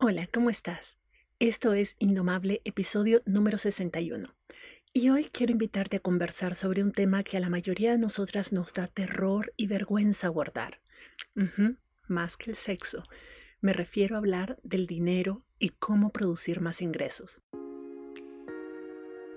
Hola, ¿cómo estás? Esto es Indomable, episodio número 61. Y hoy quiero invitarte a conversar sobre un tema que a la mayoría de nosotras nos da terror y vergüenza abordar. más que el sexo. Me refiero a hablar del dinero y cómo producir más ingresos.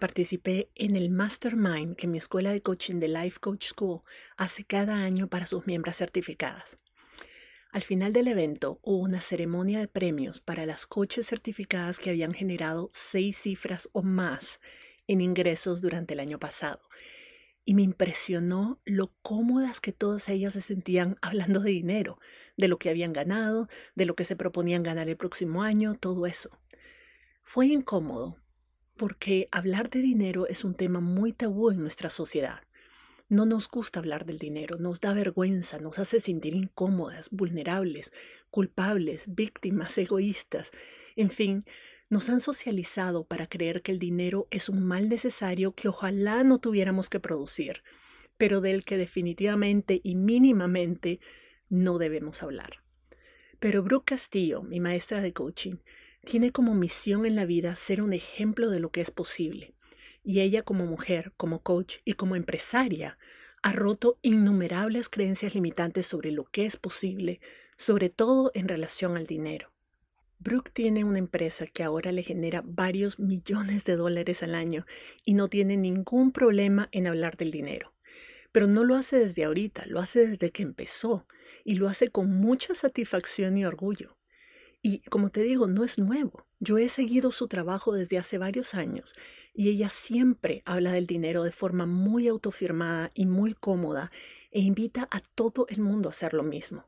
participé en el Mastermind que mi escuela de coaching de Life Coach School hace cada año para sus miembros certificadas. Al final del evento hubo una ceremonia de premios para las coaches certificadas que habían generado seis cifras o más en ingresos durante el año pasado. Y me impresionó lo cómodas que todas ellas se sentían hablando de dinero, de lo que habían ganado, de lo que se proponían ganar el próximo año, todo eso. Fue incómodo porque hablar de dinero es un tema muy tabú en nuestra sociedad. No nos gusta hablar del dinero, nos da vergüenza, nos hace sentir incómodas, vulnerables, culpables, víctimas, egoístas. En fin, nos han socializado para creer que el dinero es un mal necesario que ojalá no tuviéramos que producir, pero del que definitivamente y mínimamente no debemos hablar. Pero Brooke Castillo, mi maestra de coaching, tiene como misión en la vida ser un ejemplo de lo que es posible y ella como mujer, como coach y como empresaria ha roto innumerables creencias limitantes sobre lo que es posible, sobre todo en relación al dinero. Brooke tiene una empresa que ahora le genera varios millones de dólares al año y no tiene ningún problema en hablar del dinero. Pero no lo hace desde ahorita, lo hace desde que empezó y lo hace con mucha satisfacción y orgullo. Y como te digo, no es nuevo. Yo he seguido su trabajo desde hace varios años y ella siempre habla del dinero de forma muy autofirmada y muy cómoda e invita a todo el mundo a hacer lo mismo.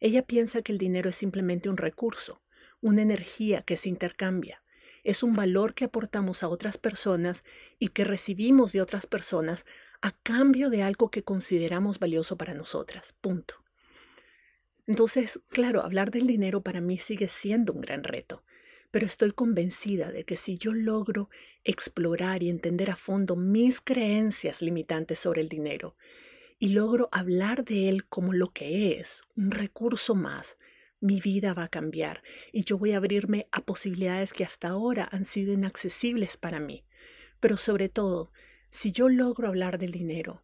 Ella piensa que el dinero es simplemente un recurso, una energía que se intercambia. Es un valor que aportamos a otras personas y que recibimos de otras personas a cambio de algo que consideramos valioso para nosotras. Punto. Entonces, claro, hablar del dinero para mí sigue siendo un gran reto, pero estoy convencida de que si yo logro explorar y entender a fondo mis creencias limitantes sobre el dinero y logro hablar de él como lo que es, un recurso más, mi vida va a cambiar y yo voy a abrirme a posibilidades que hasta ahora han sido inaccesibles para mí. Pero sobre todo, si yo logro hablar del dinero,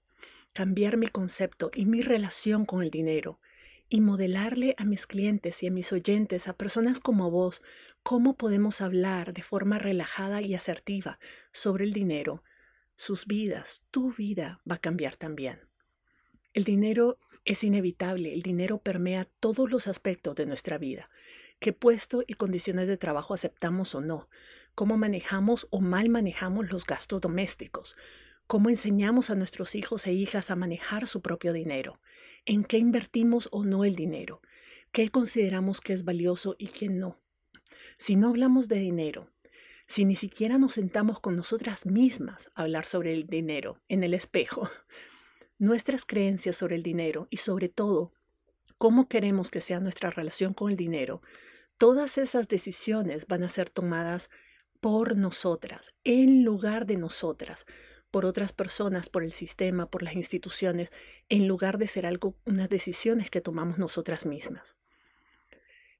cambiar mi concepto y mi relación con el dinero, y modelarle a mis clientes y a mis oyentes, a personas como vos, cómo podemos hablar de forma relajada y asertiva sobre el dinero, sus vidas, tu vida va a cambiar también. El dinero es inevitable, el dinero permea todos los aspectos de nuestra vida, qué puesto y condiciones de trabajo aceptamos o no, cómo manejamos o mal manejamos los gastos domésticos, cómo enseñamos a nuestros hijos e hijas a manejar su propio dinero, en qué invertimos o no el dinero, qué consideramos que es valioso y qué no. Si no hablamos de dinero, si ni siquiera nos sentamos con nosotras mismas a hablar sobre el dinero en el espejo, nuestras creencias sobre el dinero y sobre todo cómo queremos que sea nuestra relación con el dinero, todas esas decisiones van a ser tomadas por nosotras, en lugar de nosotras, por otras personas, por el sistema, por las instituciones, en lugar de ser algo, unas decisiones que tomamos nosotras mismas.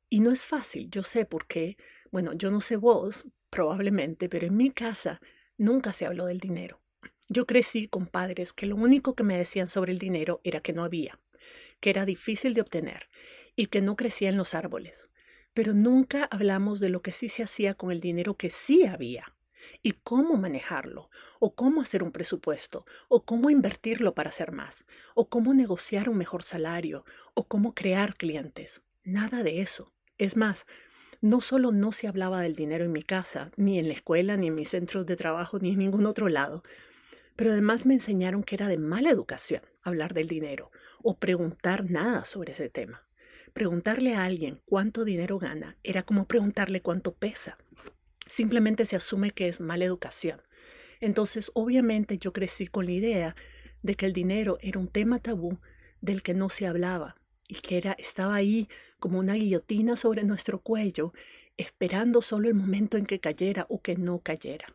Y no es fácil, yo sé por qué, bueno, yo no sé vos, probablemente, pero en mi casa nunca se habló del dinero. Yo crecí con padres que lo único que me decían sobre el dinero era que no había, que era difícil de obtener y que no crecía en los árboles. Pero nunca hablamos de lo que sí se hacía con el dinero que sí había y cómo manejarlo, o cómo hacer un presupuesto, o cómo invertirlo para hacer más, o cómo negociar un mejor salario, o cómo crear clientes. Nada de eso. Es más, no solo no se hablaba del dinero en mi casa, ni en la escuela, ni en mis centros de trabajo, ni en ningún otro lado, pero además me enseñaron que era de mala educación hablar del dinero o preguntar nada sobre ese tema. Preguntarle a alguien cuánto dinero gana era como preguntarle cuánto pesa. Simplemente se asume que es mala educación. Entonces, obviamente yo crecí con la idea de que el dinero era un tema tabú del que no se hablaba y que era, estaba ahí como una guillotina sobre nuestro cuello, esperando solo el momento en que cayera o que no cayera.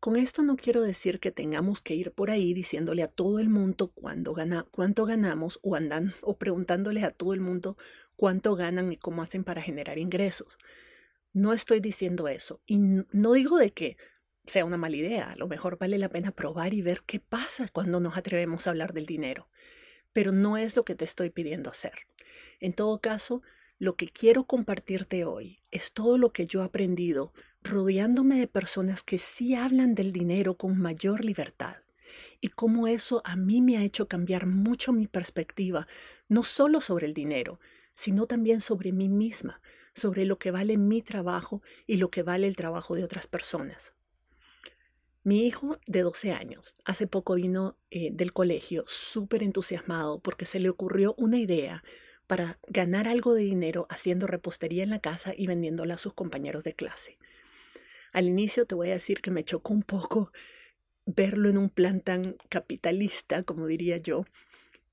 Con esto no quiero decir que tengamos que ir por ahí diciéndole a todo el mundo cuánto ganamos o andan o preguntándole a todo el mundo cuánto ganan y cómo hacen para generar ingresos. No estoy diciendo eso y no digo de que sea una mala idea, a lo mejor vale la pena probar y ver qué pasa cuando nos atrevemos a hablar del dinero, pero no es lo que te estoy pidiendo hacer. En todo caso, lo que quiero compartirte hoy es todo lo que yo he aprendido rodeándome de personas que sí hablan del dinero con mayor libertad y cómo eso a mí me ha hecho cambiar mucho mi perspectiva, no solo sobre el dinero, sino también sobre mí misma, sobre lo que vale mi trabajo y lo que vale el trabajo de otras personas. Mi hijo de 12 años hace poco vino eh, del colegio súper entusiasmado porque se le ocurrió una idea para ganar algo de dinero haciendo repostería en la casa y vendiéndola a sus compañeros de clase. Al inicio te voy a decir que me chocó un poco verlo en un plan tan capitalista, como diría yo,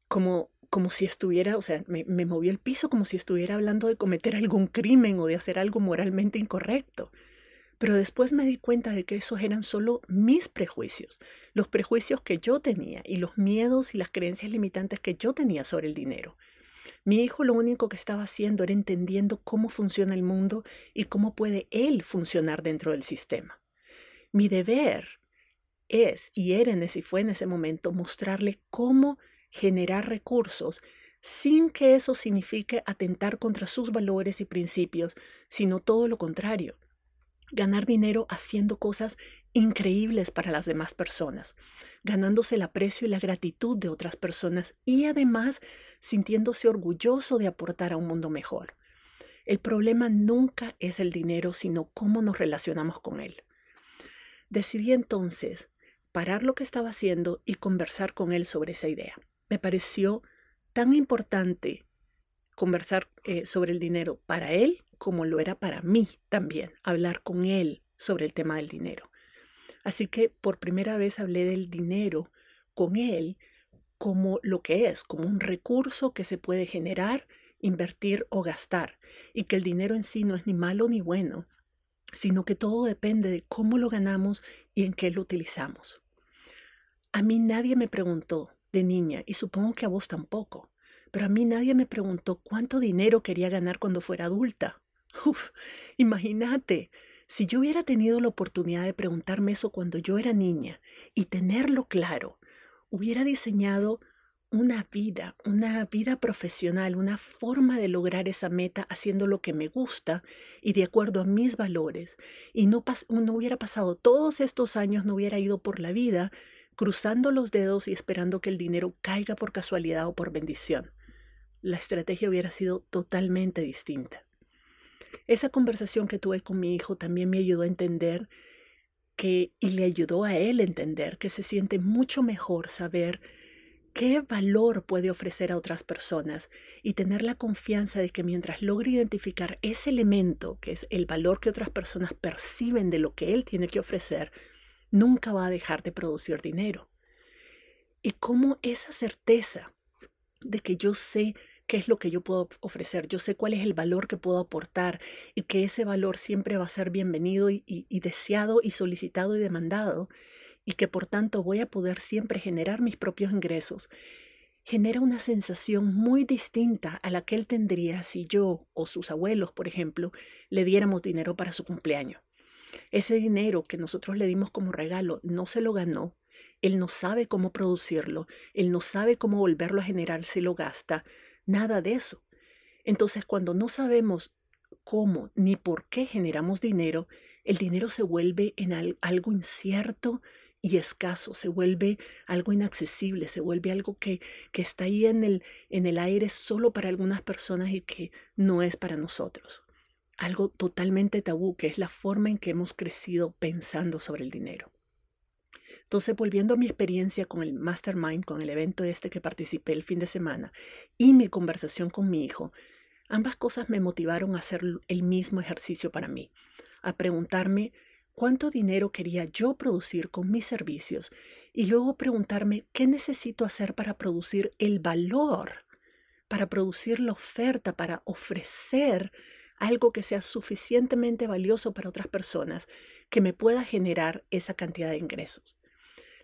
como, como si estuviera, o sea, me, me movió el piso como si estuviera hablando de cometer algún crimen o de hacer algo moralmente incorrecto. Pero después me di cuenta de que esos eran solo mis prejuicios, los prejuicios que yo tenía y los miedos y las creencias limitantes que yo tenía sobre el dinero. Mi hijo lo único que estaba haciendo era entendiendo cómo funciona el mundo y cómo puede él funcionar dentro del sistema. Mi deber es, y era en fue en ese momento, mostrarle cómo generar recursos sin que eso signifique atentar contra sus valores y principios, sino todo lo contrario, ganar dinero haciendo cosas increíbles para las demás personas, ganándose el aprecio y la gratitud de otras personas y además sintiéndose orgulloso de aportar a un mundo mejor. El problema nunca es el dinero, sino cómo nos relacionamos con él. Decidí entonces parar lo que estaba haciendo y conversar con él sobre esa idea. Me pareció tan importante conversar eh, sobre el dinero para él como lo era para mí también, hablar con él sobre el tema del dinero. Así que por primera vez hablé del dinero con él como lo que es, como un recurso que se puede generar, invertir o gastar, y que el dinero en sí no es ni malo ni bueno, sino que todo depende de cómo lo ganamos y en qué lo utilizamos. A mí nadie me preguntó de niña, y supongo que a vos tampoco, pero a mí nadie me preguntó cuánto dinero quería ganar cuando fuera adulta. Uf, imagínate, si yo hubiera tenido la oportunidad de preguntarme eso cuando yo era niña y tenerlo claro, hubiera diseñado una vida, una vida profesional, una forma de lograr esa meta haciendo lo que me gusta y de acuerdo a mis valores. Y no, no hubiera pasado todos estos años, no hubiera ido por la vida cruzando los dedos y esperando que el dinero caiga por casualidad o por bendición. La estrategia hubiera sido totalmente distinta. Esa conversación que tuve con mi hijo también me ayudó a entender que, y le ayudó a él a entender que se siente mucho mejor saber qué valor puede ofrecer a otras personas y tener la confianza de que mientras logre identificar ese elemento, que es el valor que otras personas perciben de lo que él tiene que ofrecer, nunca va a dejar de producir dinero. Y cómo esa certeza de que yo sé qué es lo que yo puedo ofrecer, yo sé cuál es el valor que puedo aportar y que ese valor siempre va a ser bienvenido y, deseado y solicitado y demandado y que por tanto voy a poder siempre generar mis propios ingresos, genera una sensación muy distinta a la que él tendría si yo o sus abuelos, por ejemplo, le diéramos dinero para su cumpleaños. Ese dinero que nosotros le dimos como regalo no se lo ganó, él no sabe cómo producirlo, él no sabe cómo volverlo a generar si lo gasta, Nada de eso. Entonces, cuando no sabemos cómo ni por qué generamos dinero, el dinero se vuelve en algo incierto y escaso, se vuelve algo inaccesible, se vuelve algo que, que está ahí en el, en el aire solo para algunas personas y que no es para nosotros. Algo totalmente tabú, que es la forma en que hemos crecido pensando sobre el dinero. Entonces, volviendo a mi experiencia con el Mastermind, con el evento este que participé el fin de semana y mi conversación con mi hijo, ambas cosas me motivaron a hacer el mismo ejercicio para mí, a preguntarme cuánto dinero quería yo producir con mis servicios y luego preguntarme qué necesito hacer para producir el valor, para producir la oferta, para ofrecer algo que sea suficientemente valioso para otras personas que me pueda generar esa cantidad de ingresos.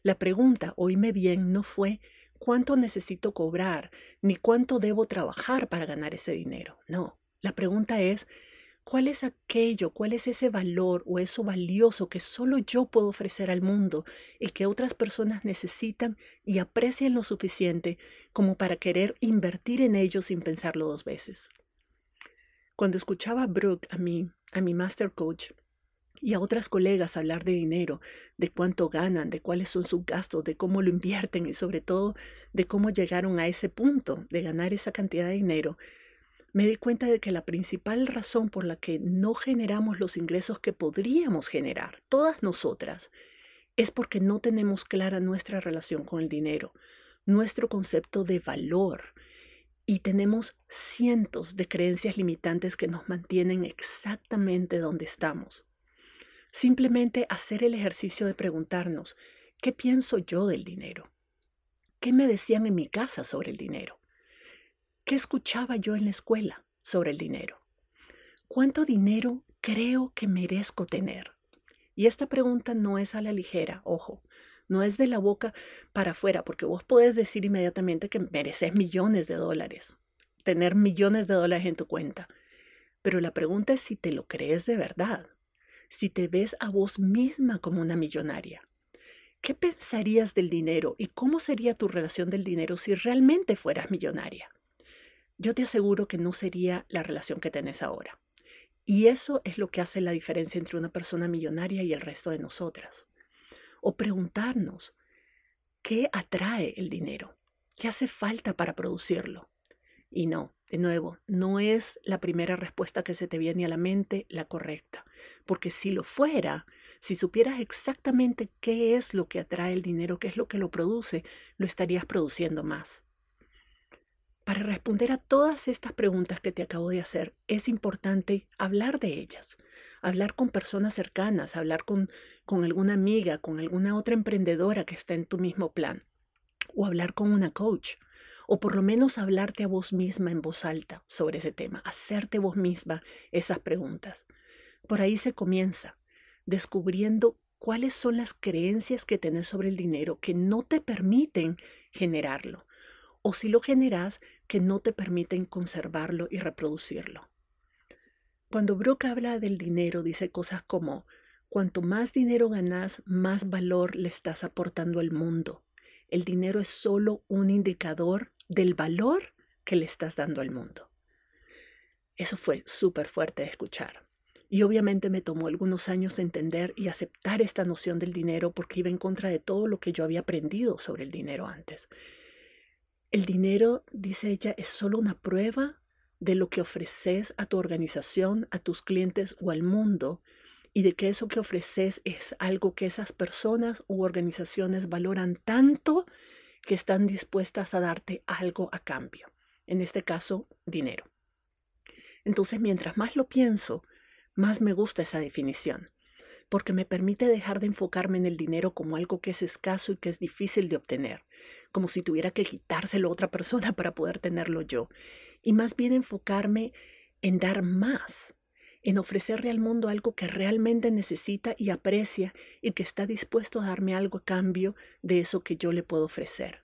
La pregunta, oíme bien, no fue cuánto necesito cobrar ni cuánto debo trabajar para ganar ese dinero. No, la pregunta es, ¿cuál es aquello, cuál es ese valor o eso valioso que solo yo puedo ofrecer al mundo y que otras personas necesitan y aprecian lo suficiente como para querer invertir en ello sin pensarlo dos veces? Cuando escuchaba a Brooke, a mí, a mi master coach, y a otras colegas hablar de dinero, de cuánto ganan, de cuáles son sus gastos, de cómo lo invierten y sobre todo de cómo llegaron a ese punto de ganar esa cantidad de dinero, me di cuenta de que la principal razón por la que no generamos los ingresos que podríamos generar, todas nosotras, es porque no tenemos clara nuestra relación con el dinero, nuestro concepto de valor, y tenemos cientos de creencias limitantes que nos mantienen exactamente donde estamos. Simplemente hacer el ejercicio de preguntarnos, ¿qué pienso yo del dinero? ¿Qué me decían en mi casa sobre el dinero? ¿Qué escuchaba yo en la escuela sobre el dinero? ¿Cuánto dinero creo que merezco tener? Y esta pregunta no es a la ligera, ojo, no es de la boca para afuera, porque vos podés decir inmediatamente que mereces millones de dólares, tener millones de dólares en tu cuenta. Pero la pregunta es si te lo crees de verdad, si te ves a vos misma como una millonaria. ¿Qué pensarías del dinero y cómo sería tu relación del dinero si realmente fueras millonaria? Yo te aseguro que no sería la relación que tenés ahora. Y eso es lo que hace la diferencia entre una persona millonaria y el resto de nosotras o preguntarnos, ¿qué atrae el dinero? ¿Qué hace falta para producirlo? Y no, de nuevo, no es la primera respuesta que se te viene a la mente la correcta, porque si lo fuera, si supieras exactamente qué es lo que atrae el dinero, qué es lo que lo produce, lo estarías produciendo más. Para responder a todas estas preguntas que te acabo de hacer, es importante hablar de ellas, hablar con personas cercanas, hablar con, alguna amiga, con alguna otra emprendedora que está en tu mismo plan, o hablar con una coach, o por lo menos hablarte a vos misma en voz alta sobre ese tema, hacerte vos misma esas preguntas. Por ahí se comienza, descubriendo cuáles son las creencias que tenés sobre el dinero que no te permiten generarlo, o si lo generas, que no te permiten conservarlo y reproducirlo. Cuando Brooke habla del dinero, dice cosas como, cuanto más dinero ganas, más valor le estás aportando al mundo. El dinero es solo un indicador del valor que le estás dando al mundo. Eso fue súper fuerte de escuchar. Y obviamente me tomó algunos años entender y aceptar esta noción del dinero porque iba en contra de todo lo que yo había aprendido sobre el dinero antes. El dinero, dice ella, es solo una prueba de lo que ofreces a tu organización, a tus clientes o al mundo y de que eso que ofreces es algo que esas personas u organizaciones valoran tanto que están dispuestas a darte algo a cambio. En este caso, dinero. Entonces, mientras más lo pienso, más me gusta esa definición, porque me permite dejar de enfocarme en el dinero como algo que es escaso y que es difícil de obtener, como si tuviera que quitárselo a otra persona para poder tenerlo yo, y más bien enfocarme en dar más, en ofrecerle al mundo algo que realmente necesita y aprecia y que está dispuesto a darme algo a cambio de eso que yo le puedo ofrecer.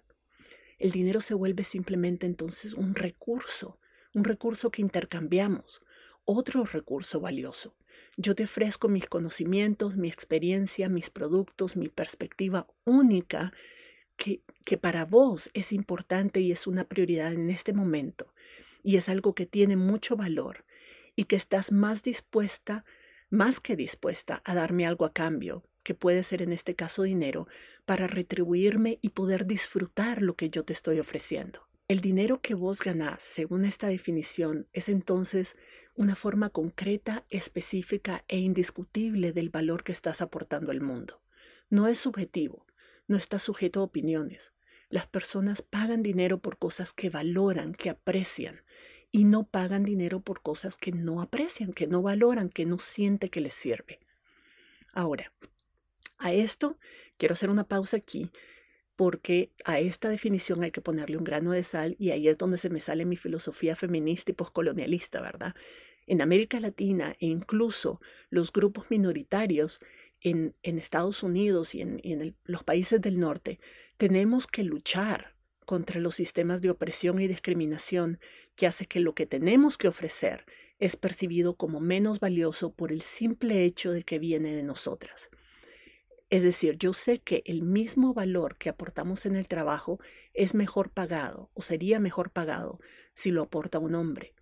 El dinero se vuelve simplemente entonces un recurso, un recurso que intercambiamos, otro recurso valioso. Yo te ofrezco mis conocimientos, mi experiencia, mis productos, mi perspectiva única que, que para vos es importante y es una prioridad en este momento y es algo que tiene mucho valor y que estás más dispuesta, más que dispuesta a darme algo a cambio, que puede ser en este caso dinero, para retribuirme y poder disfrutar lo que yo te estoy ofreciendo. El dinero que vos ganás, según esta definición, es entonces una forma concreta, específica e indiscutible del valor que estás aportando al mundo. No es subjetivo, no está sujeto a opiniones. Las personas pagan dinero por cosas que valoran, que aprecian, y no pagan dinero por cosas que no aprecian, que no valoran, que no siente que les sirve. Ahora, a esto quiero hacer una pausa aquí porque a esta definición hay que ponerle un grano de sal y ahí es donde se me sale mi filosofía feminista y poscolonialista, ¿verdad? En América Latina e incluso los grupos minoritarios en, Estados Unidos y en, los países del norte, tenemos que luchar contra los sistemas de opresión y discriminación que hace que lo que tenemos que ofrecer es percibido como menos valioso por el simple hecho de que viene de nosotras. Es decir, yo sé que el mismo valor que aportamos en el trabajo es mejor pagado o sería mejor pagado si lo aporta un hombre.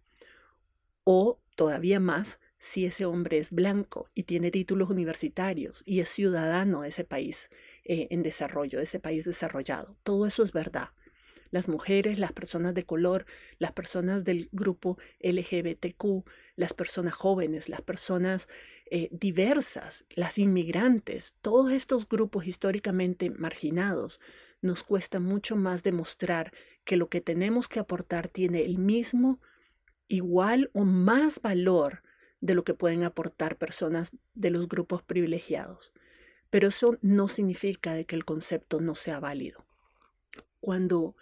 O todavía más, si ese hombre es blanco y tiene títulos universitarios y es ciudadano de ese país eh, en desarrollo, de ese país desarrollado. Todo eso es verdad. Las mujeres, las personas de color, las personas del grupo LGBTQ, las personas jóvenes, las personas eh, diversas, las inmigrantes, todos estos grupos históricamente marginados, nos cuesta mucho más demostrar que lo que tenemos que aportar tiene el mismo, igual o más valor de lo que pueden aportar personas de los grupos privilegiados. Pero eso no significa de que el concepto no sea válido. Cuando,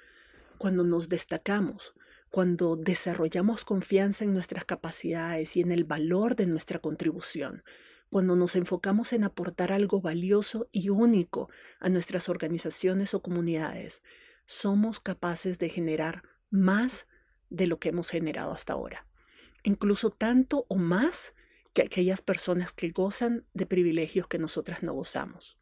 cuando nos destacamos, cuando desarrollamos confianza en nuestras capacidades y en el valor de nuestra contribución, cuando nos enfocamos en aportar algo valioso y único a nuestras organizaciones o comunidades, somos capaces de generar más de lo que hemos generado hasta ahora incluso tanto o más que aquellas personas que gozan de privilegios que nosotras no gozamos.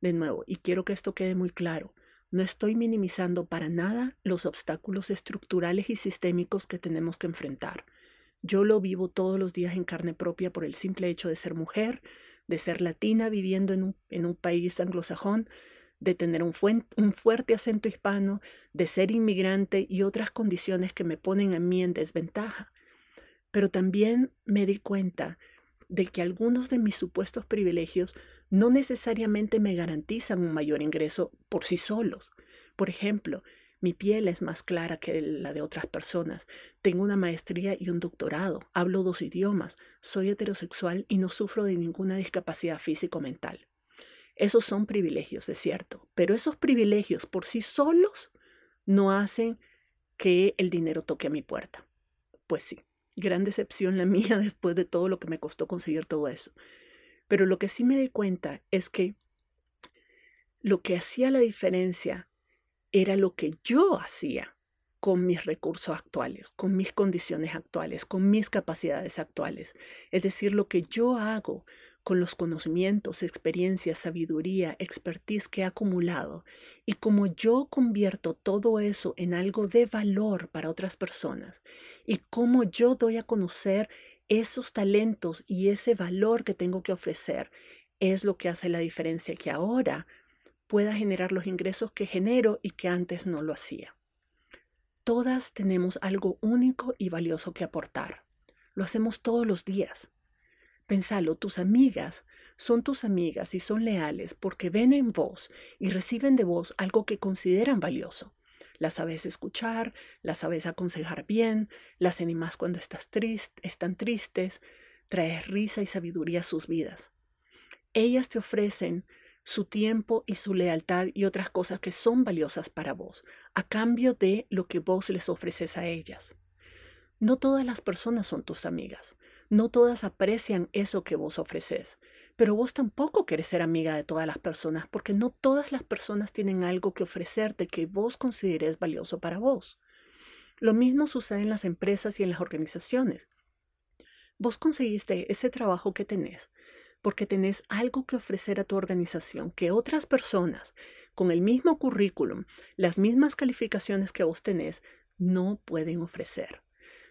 De nuevo, y quiero que esto quede muy claro, no estoy minimizando para nada los obstáculos estructurales y sistémicos que tenemos que enfrentar. Yo lo vivo todos los días en carne propia por el simple hecho de ser mujer, de ser latina viviendo en un, país anglosajón, de tener un, fuerte acento hispano, de ser inmigrante y otras condiciones que me ponen a mí en desventaja. Pero también me di cuenta de que algunos de mis supuestos privilegios no necesariamente me garantizan un mayor ingreso por sí solos. Por ejemplo, mi piel es más clara que la de otras personas. Tengo una maestría y un doctorado. Hablo dos idiomas. Soy heterosexual y no sufro de ninguna discapacidad físico-mental. Esos son privilegios, es cierto, pero esos privilegios por sí solos no hacen que el dinero toque a mi puerta. Pues sí, Gran decepción la mía después de todo lo que me costó conseguir todo eso. Pero lo que sí me di cuenta es que lo que hacía la diferencia era lo que yo hacía con mis recursos actuales, con mis condiciones actuales, con mis capacidades actuales. Es decir, lo que yo hago con los conocimientos, experiencias, sabiduría, expertise que he acumulado y como yo convierto todo eso en algo de valor para otras personas y cómo yo doy a conocer esos talentos y ese valor que tengo que ofrecer es lo que hace la diferencia que ahora pueda generar los ingresos que genero y que antes no lo hacía. Todas tenemos algo único y valioso que aportar. Lo hacemos todos los días. Pensalo, tus amigas son tus amigas y son leales porque ven en vos y reciben de vos algo que consideran valioso. Las sabes escuchar, las sabes aconsejar bien, las animas cuando estás triste, están tristes, traes risa y sabiduría a sus vidas. Ellas te ofrecen su tiempo y su lealtad y otras cosas que son valiosas para vos, a cambio de lo que vos les ofreces a ellas. No todas las personas son tus amigas, no todas aprecian eso que vos ofreces, pero vos tampoco querés ser amiga de todas las personas porque no todas las personas tienen algo que ofrecerte que vos consideres valioso para vos. Lo mismo sucede en las empresas y en las organizaciones. Vos conseguiste ese trabajo que tenés porque tenés algo que ofrecer a tu organización que otras personas con el mismo currículum, las mismas calificaciones que vos tenés, no pueden ofrecer.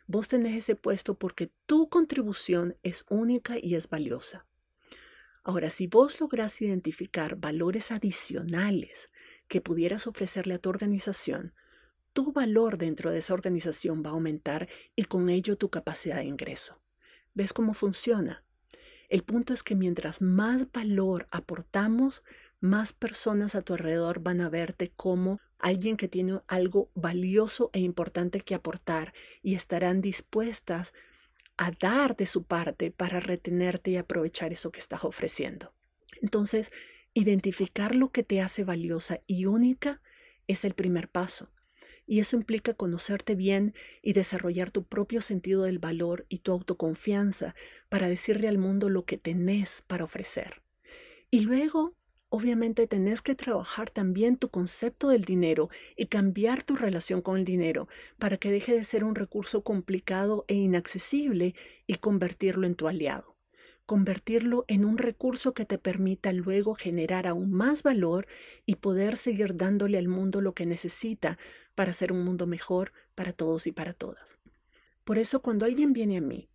Vos tenés ese puesto porque tu contribución es única y es valiosa. Ahora, si vos lográs identificar valores adicionales que pudieras ofrecerle a tu organización, tu valor dentro de esa organización va a aumentar y con ello tu capacidad de ingreso. ¿Ves cómo funciona? El punto es que mientras más valor aportamos, más personas a tu alrededor van a verte como alguien que tiene algo valioso e importante que aportar y estarán dispuestas a dar de su parte para retenerte y aprovechar eso que estás ofreciendo. Entonces, identificar lo que te hace valiosa y única es el primer paso. Y eso implica conocerte bien y desarrollar tu propio sentido del valor y tu autoconfianza para decirle al mundo lo que tenés para ofrecer. Y luego obviamente tenés que trabajar también tu concepto del dinero y cambiar tu relación con el dinero para que deje de ser un recurso complicado e inaccesible y convertirlo en tu aliado. Convertirlo en un recurso que te permita luego generar aún más valor y poder seguir dándole al mundo lo que necesita para hacer un mundo mejor para todos y para todas. Por eso cuando alguien viene a mí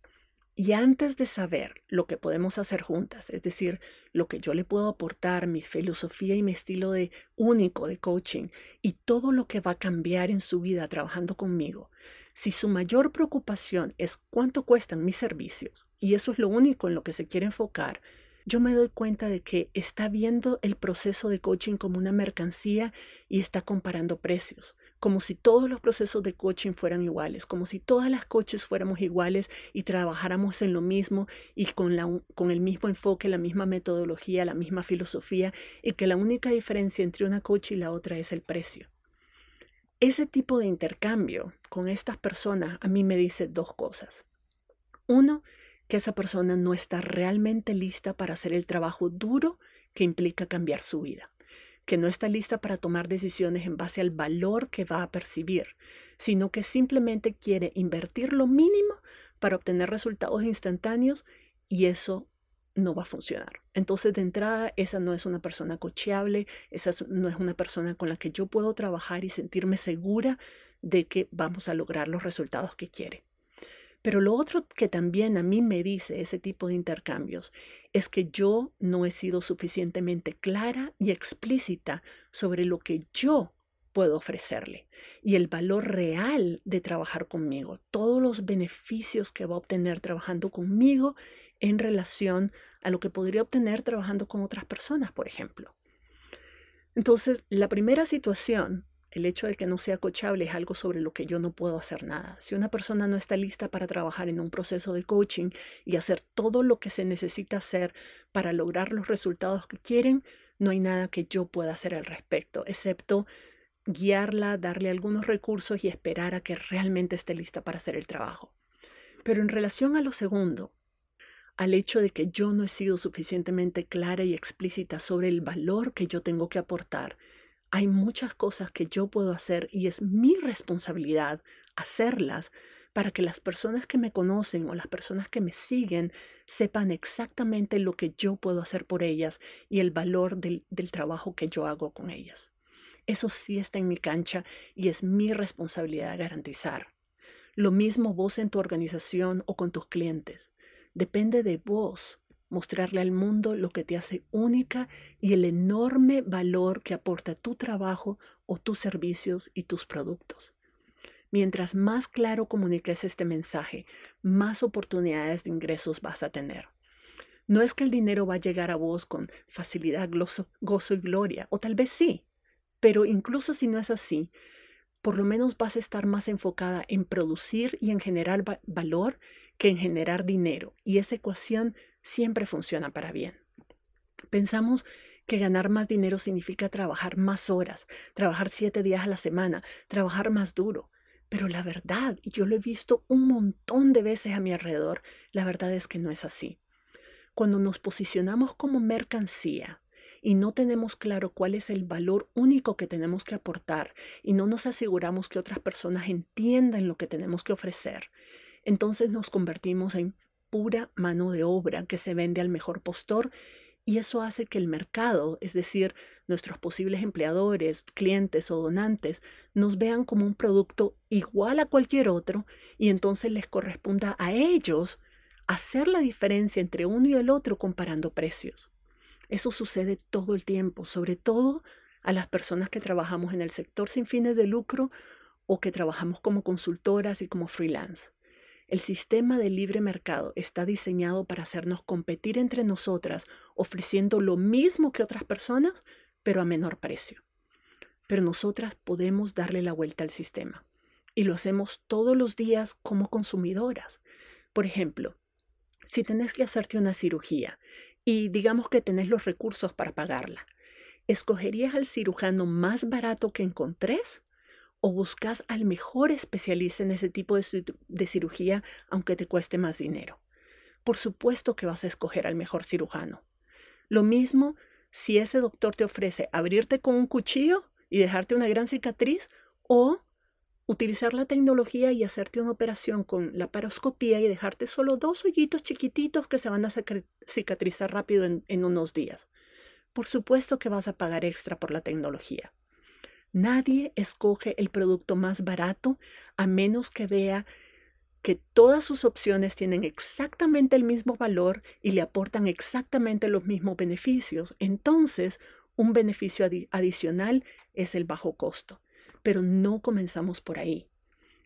y antes de saber lo que podemos hacer juntas, es decir, lo que yo le puedo aportar, mi filosofía y mi estilo de único de coaching y todo lo que va a cambiar en su vida trabajando conmigo, si su mayor preocupación es cuánto cuestan mis servicios y eso es lo único en lo que se quiere enfocar, yo me doy cuenta de que está viendo el proceso de coaching como una mercancía y está comparando precios como si todos los procesos de coaching fueran iguales, como si todas las coaches fuéramos iguales y trabajáramos en lo mismo y con, el mismo enfoque, la misma metodología, la misma filosofía y que la única diferencia entre una coach y la otra es el precio. Ese tipo de intercambio con estas personas a mí me dice dos cosas. Uno, que esa persona no está realmente lista para hacer el trabajo duro que implica cambiar su vida que no está lista para tomar decisiones en base al valor que va a percibir, sino que simplemente quiere invertir lo mínimo para obtener resultados instantáneos y eso no va a funcionar. Entonces, de entrada, esa no es una persona cocheable, esa no es una persona con la que yo puedo trabajar y sentirme segura de que vamos a lograr los resultados que quiere. Pero lo otro que también a mí me dice ese tipo de intercambios es que yo no he sido suficientemente clara y explícita sobre lo que yo puedo ofrecerle y el valor real de trabajar conmigo, todos los beneficios que va a obtener trabajando conmigo en relación a lo que podría obtener trabajando con otras personas, por ejemplo. Entonces, la primera situación el hecho de que no sea coachable es algo sobre lo que yo no puedo hacer nada. Si una persona no está lista para trabajar en un proceso de coaching y hacer todo lo que se necesita hacer para lograr los resultados que quieren, no hay nada que yo pueda hacer al respecto, excepto guiarla, darle algunos recursos y esperar a que realmente esté lista para hacer el trabajo. Pero en relación a lo segundo, al hecho de que yo no he sido suficientemente clara y explícita sobre el valor que yo tengo que aportar, hay muchas cosas que yo puedo hacer y es mi responsabilidad hacerlas para que las personas que me conocen o las personas que me siguen sepan exactamente lo que yo puedo hacer por ellas y el valor del, trabajo que yo hago con ellas. Eso sí está en mi cancha y es mi responsabilidad garantizar. Lo mismo vos en tu organización o con tus clientes. Depende de vos mostrarle al mundo lo que te hace única y el enorme valor que aporta tu trabajo o tus servicios y tus productos. Mientras más claro comuniques este mensaje, más oportunidades de ingresos vas a tener. No es que el dinero va a llegar a vos con facilidad, gozo, y gloria, o tal vez sí, pero incluso si no es así, por lo menos vas a estar más enfocada en producir y en generar valor que en generar dinero. Y esa ecuación siempre funciona para bien. Pensamos que ganar más dinero significa trabajar más horas, trabajar siete días a la semana, trabajar más duro. Pero la verdad, y yo lo he visto un montón de veces a mi alrededor, la verdad es que no es así. Cuando nos posicionamos como mercancía y no tenemos claro cuál es el valor único que tenemos que aportar y no nos aseguramos que otras personas entiendan lo que tenemos que ofrecer, entonces nos convertimos en pura mano de obra que se vende al mejor postor y eso hace que el mercado, es decir, nuestros posibles empleadores, clientes o donantes, nos vean como un producto igual a cualquier otro y entonces les corresponda a ellos hacer la diferencia entre uno y el otro comparando precios. Eso sucede todo el tiempo, sobre todo a las personas que trabajamos en el sector sin fines de lucro o que trabajamos como consultoras y como freelance. El sistema de libre mercado está diseñado para hacernos competir entre nosotras, ofreciendo lo mismo que otras personas, pero a menor precio. Pero nosotras podemos darle la vuelta al sistema. Y lo hacemos todos los días como consumidoras. Por ejemplo, si tenés que hacerte una cirugía y digamos que tenés los recursos para pagarla, ¿escogerías al cirujano más barato que encontrés o buscas al mejor especialista en ese tipo de, cirugía aunque te cueste más dinero? Por supuesto que vas a escoger al mejor cirujano. Lo mismo si ese doctor te ofrece abrirte con un cuchillo y dejarte una gran cicatriz o utilizar la tecnología y hacerte una operación con la paroscopía y dejarte solo dos hoyitos chiquititos que se van a cicatrizar rápido en, en unos días. Por supuesto que vas a pagar extra por la tecnología. Nadie escoge el producto más barato a menos que vea que todas sus opciones tienen exactamente el mismo valor y le aportan exactamente los mismos beneficios. Entonces, un beneficio adicional es el bajo costo. Pero no comenzamos por ahí.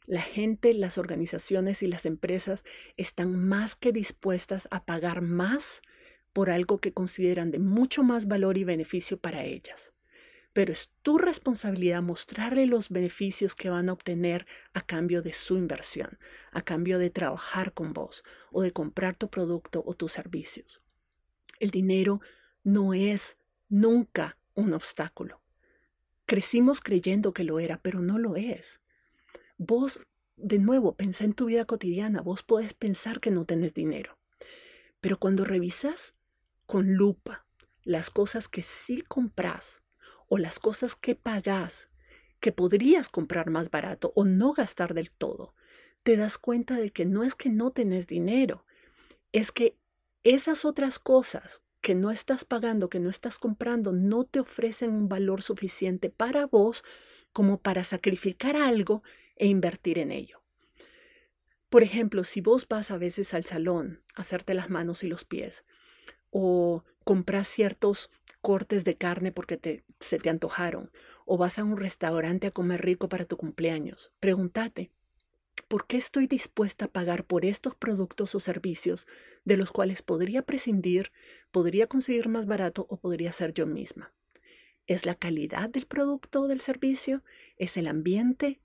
La gente, las organizaciones y las empresas están más que dispuestas a pagar más por algo que consideran de mucho más valor y beneficio para ellas pero es tu responsabilidad mostrarle los beneficios que van a obtener a cambio de su inversión, a cambio de trabajar con vos o de comprar tu producto o tus servicios. El dinero no es nunca un obstáculo. Crecimos creyendo que lo era, pero no lo es. Vos, de nuevo, pensá en tu vida cotidiana, vos podés pensar que no tenés dinero, pero cuando revisas con lupa las cosas que sí compras, o las cosas que pagas que podrías comprar más barato o no gastar del todo, te das cuenta de que no es que no tenés dinero, es que esas otras cosas que no estás pagando, que no estás comprando, no te ofrecen un valor suficiente para vos como para sacrificar algo e invertir en ello. Por ejemplo, si vos vas a veces al salón a hacerte las manos y los pies o compras ciertos cortes de carne porque te, se te antojaron o vas a un restaurante a comer rico para tu cumpleaños. Pregúntate, ¿por qué estoy dispuesta a pagar por estos productos o servicios de los cuales podría prescindir, podría conseguir más barato o podría ser yo misma? ¿Es la calidad del producto o del servicio? ¿Es el ambiente?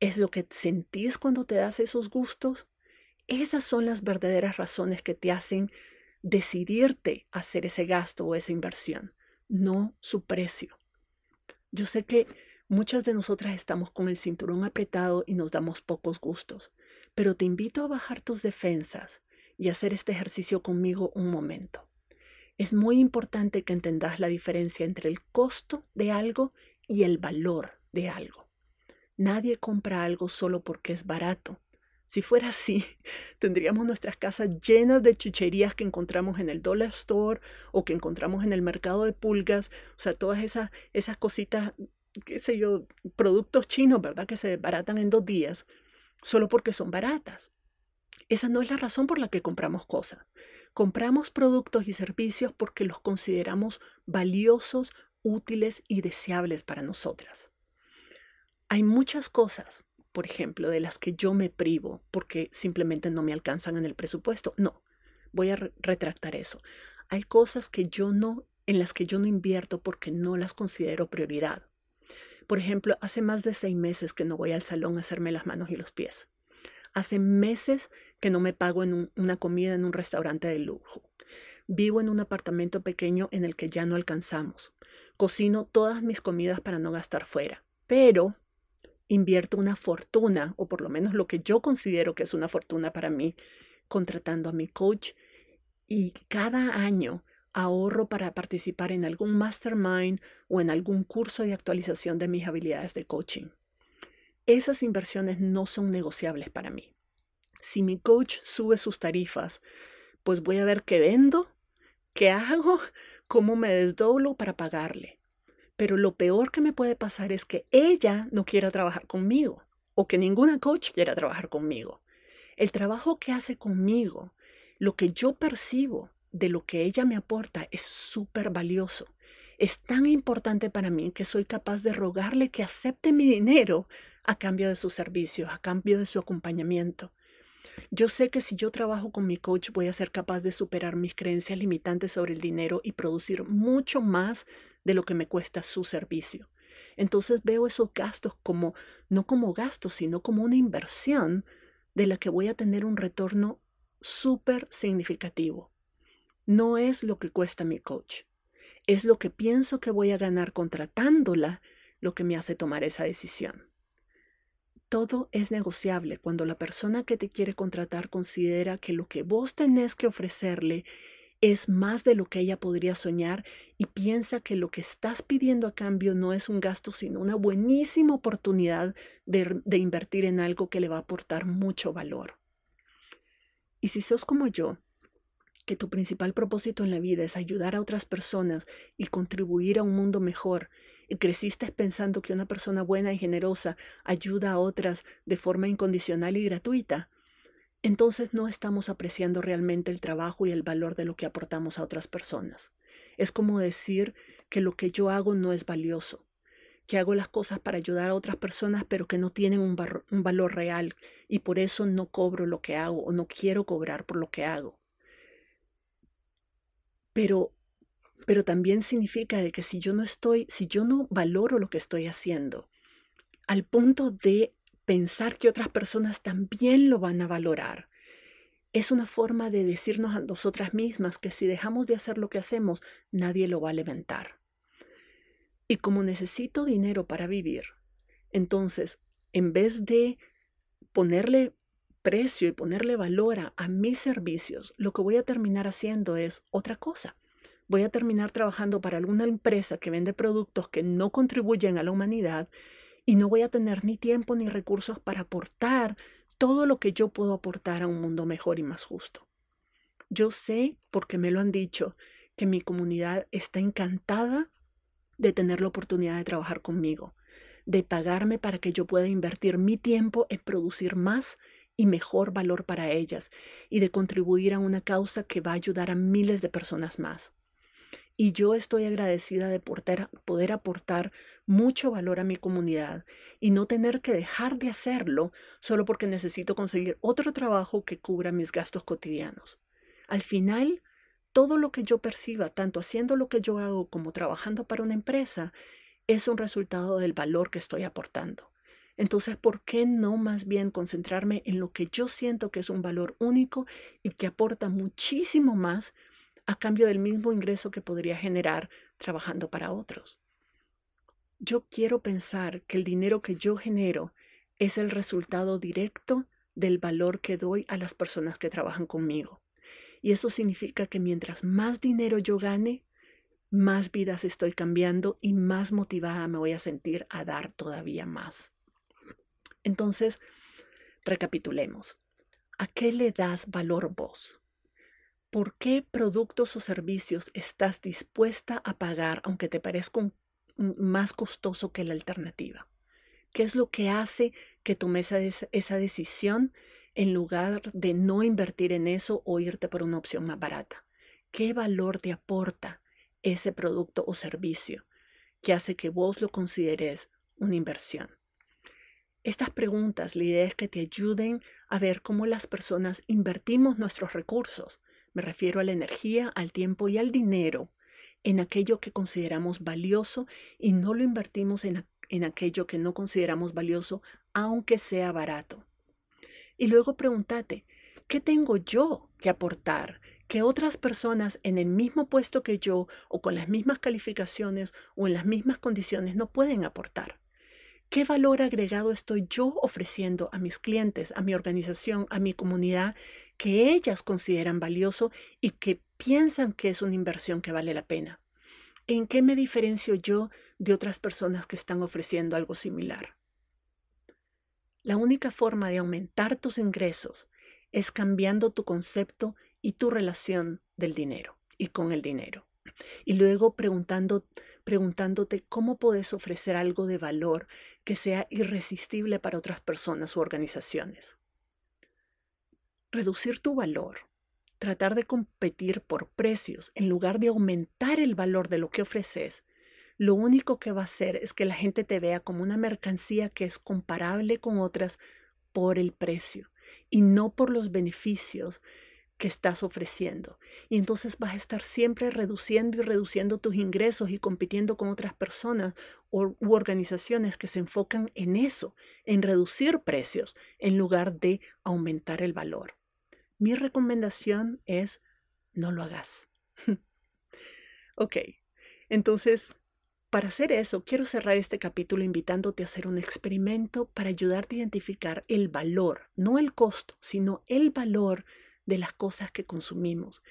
¿Es lo que sentís cuando te das esos gustos? Esas son las verdaderas razones que te hacen decidirte hacer ese gasto o esa inversión, no su precio. Yo sé que muchas de nosotras estamos con el cinturón apretado y nos damos pocos gustos, pero te invito a bajar tus defensas y hacer este ejercicio conmigo un momento. Es muy importante que entendas la diferencia entre el costo de algo y el valor de algo. Nadie compra algo solo porque es barato. Si fuera así, tendríamos nuestras casas llenas de chucherías que encontramos en el dollar store o que encontramos en el mercado de pulgas, o sea, todas esas, esas cositas, qué sé yo, productos chinos, ¿verdad? Que se baratan en dos días, solo porque son baratas. Esa no es la razón por la que compramos cosas. Compramos productos y servicios porque los consideramos valiosos, útiles y deseables para nosotras. Hay muchas cosas por ejemplo, de las que yo me privo porque simplemente no me alcanzan en el presupuesto. No, voy a retractar eso. Hay cosas que yo no, en las que yo no invierto porque no las considero prioridad. Por ejemplo, hace más de seis meses que no voy al salón a hacerme las manos y los pies. Hace meses que no me pago en una comida en un restaurante de lujo. Vivo en un apartamento pequeño en el que ya no alcanzamos. Cocino todas mis comidas para no gastar fuera. Pero invierto una fortuna, o por lo menos lo que yo considero que es una fortuna para mí, contratando a mi coach y cada año ahorro para participar en algún mastermind o en algún curso de actualización de mis habilidades de coaching. Esas inversiones no son negociables para mí. Si mi coach sube sus tarifas, pues voy a ver qué vendo, qué hago, cómo me desdoblo para pagarle. Pero lo peor que me puede pasar es que ella no quiera trabajar conmigo o que ninguna coach quiera trabajar conmigo. El trabajo que hace conmigo, lo que yo percibo de lo que ella me aporta es súper valioso. Es tan importante para mí que soy capaz de rogarle que acepte mi dinero a cambio de sus servicios, a cambio de su acompañamiento. Yo sé que si yo trabajo con mi coach voy a ser capaz de superar mis creencias limitantes sobre el dinero y producir mucho más de lo que me cuesta su servicio. Entonces veo esos gastos como no como gastos, sino como una inversión de la que voy a tener un retorno súper significativo. No es lo que cuesta mi coach, es lo que pienso que voy a ganar contratándola lo que me hace tomar esa decisión. Todo es negociable cuando la persona que te quiere contratar considera que lo que vos tenés que ofrecerle es más de lo que ella podría soñar y piensa que lo que estás pidiendo a cambio no es un gasto, sino una buenísima oportunidad de, invertir en algo que le va a aportar mucho valor. Y si sos como yo, que tu principal propósito en la vida es ayudar a otras personas y contribuir a un mundo mejor, creciste pensando que una persona buena y generosa ayuda a otras de forma incondicional y gratuita, entonces no estamos apreciando realmente el trabajo y el valor de lo que aportamos a otras personas. Es como decir que lo que yo hago no es valioso, que hago las cosas para ayudar a otras personas pero que no tienen un, un valor real y por eso no cobro lo que hago o no quiero cobrar por lo que hago. Pero pero también significa de que si yo no estoy, si yo no valoro lo que estoy haciendo, al punto de pensar que otras personas también lo van a valorar, es una forma de decirnos a nosotras mismas que si dejamos de hacer lo que hacemos, nadie lo va a levantar. Y como necesito dinero para vivir, entonces, en vez de ponerle precio y ponerle valor a, a mis servicios, lo que voy a terminar haciendo es otra cosa voy a terminar trabajando para alguna empresa que vende productos que no contribuyen a la humanidad y no voy a tener ni tiempo ni recursos para aportar todo lo que yo puedo aportar a un mundo mejor y más justo. Yo sé, porque me lo han dicho, que mi comunidad está encantada de tener la oportunidad de trabajar conmigo, de pagarme para que yo pueda invertir mi tiempo en producir más y mejor valor para ellas y de contribuir a una causa que va a ayudar a miles de personas más. Y yo estoy agradecida de poder aportar mucho valor a mi comunidad y no tener que dejar de hacerlo solo porque necesito conseguir otro trabajo que cubra mis gastos cotidianos. Al final, todo lo que yo perciba, tanto haciendo lo que yo hago como trabajando para una empresa, es un resultado del valor que estoy aportando. Entonces, ¿por qué no más bien concentrarme en lo que yo siento que es un valor único y que aporta muchísimo más a cambio del mismo ingreso que podría generar trabajando para otros. Yo quiero pensar que el dinero que yo genero es el resultado directo del valor que doy a las personas que trabajan conmigo. Y eso significa que mientras más dinero yo gane, más vidas estoy cambiando y más motivada me voy a sentir a dar todavía más. Entonces, recapitulemos. ¿A qué le das valor vos? ¿Por qué productos o servicios estás dispuesta a pagar aunque te parezca más costoso que la alternativa? ¿Qué es lo que hace que tomes esa decisión en lugar de no invertir en eso o irte por una opción más barata? ¿Qué valor te aporta ese producto o servicio que hace que vos lo consideres una inversión? Estas preguntas, la idea es que te ayuden a ver cómo las personas invertimos nuestros recursos me refiero a la energía, al tiempo y al dinero en aquello que consideramos valioso y no lo invertimos en, en aquello que no consideramos valioso, aunque sea barato. Y luego pregúntate, ¿qué tengo yo que aportar que otras personas en el mismo puesto que yo o con las mismas calificaciones o en las mismas condiciones no pueden aportar? ¿Qué valor agregado estoy yo ofreciendo a mis clientes, a mi organización, a mi comunidad que ellas consideran valioso y que piensan que es una inversión que vale la pena. ¿En qué me diferencio yo de otras personas que están ofreciendo algo similar? La única forma de aumentar tus ingresos es cambiando tu concepto y tu relación del dinero y con el dinero. Y luego preguntando, preguntándote cómo puedes ofrecer algo de valor que sea irresistible para otras personas u organizaciones. Reducir tu valor, tratar de competir por precios en lugar de aumentar el valor de lo que ofreces, lo único que va a hacer es que la gente te vea como una mercancía que es comparable con otras por el precio y no por los beneficios que estás ofreciendo. Y entonces vas a estar siempre reduciendo y reduciendo tus ingresos y compitiendo con otras personas u organizaciones que se enfocan en eso, en reducir precios, en lugar de aumentar el valor. Mi recomendación es no lo hagas. ok, entonces, para hacer eso, quiero cerrar este capítulo invitándote a hacer un experimento para ayudarte a identificar el valor, no el costo, sino el valor de las cosas que consumimos.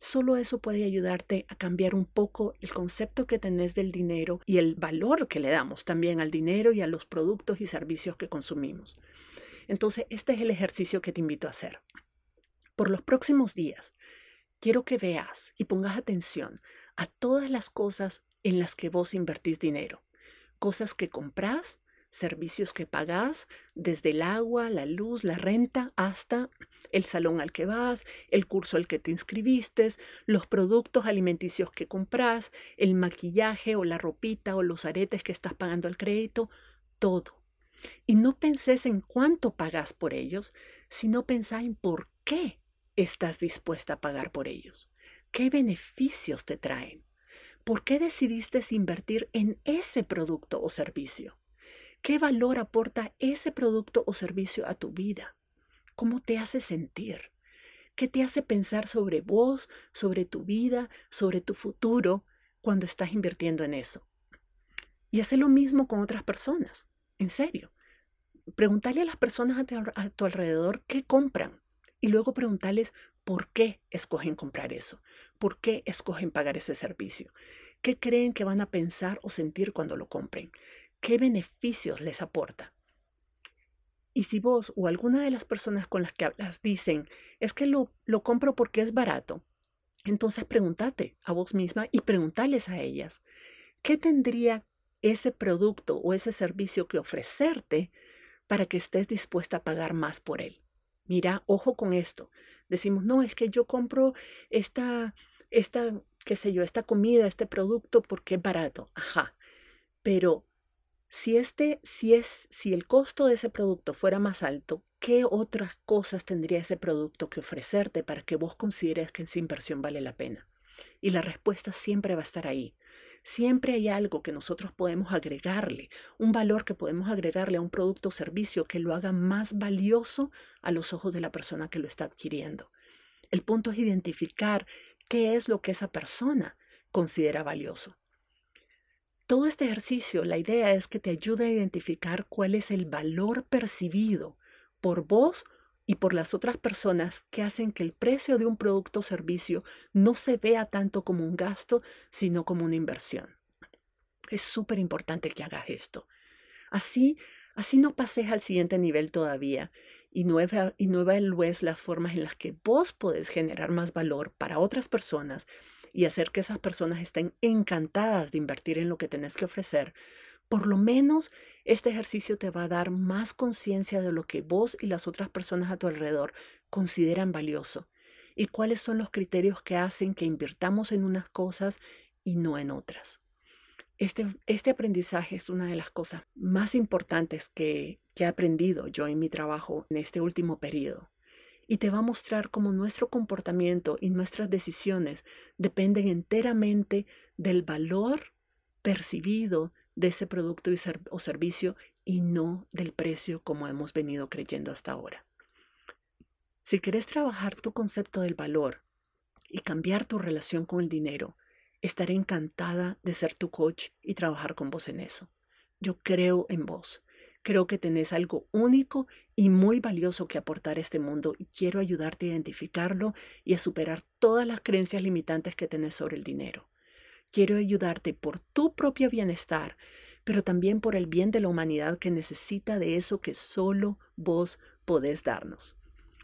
Solo eso puede ayudarte a cambiar un poco el concepto que tenés del dinero y el valor que le damos también al dinero y a los productos y servicios que consumimos. Entonces, este es el ejercicio que te invito a hacer. Por los próximos días, quiero que veas y pongas atención a todas las cosas en las que vos invertís dinero. Cosas que comprás, servicios que pagás, desde el agua, la luz, la renta, hasta el salón al que vas, el curso al que te inscribiste, los productos alimenticios que compras, el maquillaje o la ropita o los aretes que estás pagando al crédito, todo. Y no penses en cuánto pagas por ellos, sino pensá en por qué estás dispuesta a pagar por ellos. ¿Qué beneficios te traen? ¿Por qué decidiste invertir en ese producto o servicio? ¿Qué valor aporta ese producto o servicio a tu vida? ¿Cómo te hace sentir? ¿Qué te hace pensar sobre vos, sobre tu vida, sobre tu futuro cuando estás invirtiendo en eso? Y hace lo mismo con otras personas. En serio. Preguntarle a las personas a tu, alrededor qué compran y luego preguntarles por qué escogen comprar eso, por qué escogen pagar ese servicio, qué creen que van a pensar o sentir cuando lo compren, qué beneficios les aporta. Y si vos o alguna de las personas con las que hablas dicen, es que lo, lo compro porque es barato, entonces pregúntate a vos misma y preguntarles a ellas, ¿qué tendría ese producto o ese servicio que ofrecerte para que estés dispuesta a pagar más por él. Mira, ojo con esto. Decimos, no, es que yo compro esta, esta, qué sé yo, esta comida, este producto porque es barato. Ajá. Pero si este, si es, si el costo de ese producto fuera más alto, ¿qué otras cosas tendría ese producto que ofrecerte para que vos consideres que esa inversión vale la pena? Y la respuesta siempre va a estar ahí. Siempre hay algo que nosotros podemos agregarle, un valor que podemos agregarle a un producto o servicio que lo haga más valioso a los ojos de la persona que lo está adquiriendo. El punto es identificar qué es lo que esa persona considera valioso. Todo este ejercicio, la idea es que te ayude a identificar cuál es el valor percibido por vos y por las otras personas que hacen que el precio de un producto o servicio no se vea tanto como un gasto, sino como una inversión. Es súper importante que hagas esto. Así, así no pases al siguiente nivel todavía y no, y no evalúes las formas en las que vos podés generar más valor para otras personas y hacer que esas personas estén encantadas de invertir en lo que tenés que ofrecer, por lo menos este ejercicio te va a dar más conciencia de lo que vos y las otras personas a tu alrededor consideran valioso y cuáles son los criterios que hacen que invirtamos en unas cosas y no en otras. Este, este aprendizaje es una de las cosas más importantes que, que he aprendido yo en mi trabajo en este último periodo y te va a mostrar cómo nuestro comportamiento y nuestras decisiones dependen enteramente del valor percibido de ese producto o servicio y no del precio como hemos venido creyendo hasta ahora. Si quieres trabajar tu concepto del valor y cambiar tu relación con el dinero, estaré encantada de ser tu coach y trabajar con vos en eso. Yo creo en vos. Creo que tenés algo único y muy valioso que aportar a este mundo y quiero ayudarte a identificarlo y a superar todas las creencias limitantes que tenés sobre el dinero. Quiero ayudarte por tu propio bienestar, pero también por el bien de la humanidad que necesita de eso que solo vos podés darnos.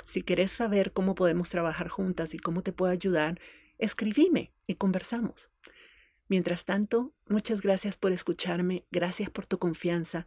Si querés saber cómo podemos trabajar juntas y cómo te puedo ayudar, escribime y conversamos. Mientras tanto, muchas gracias por escucharme, gracias por tu confianza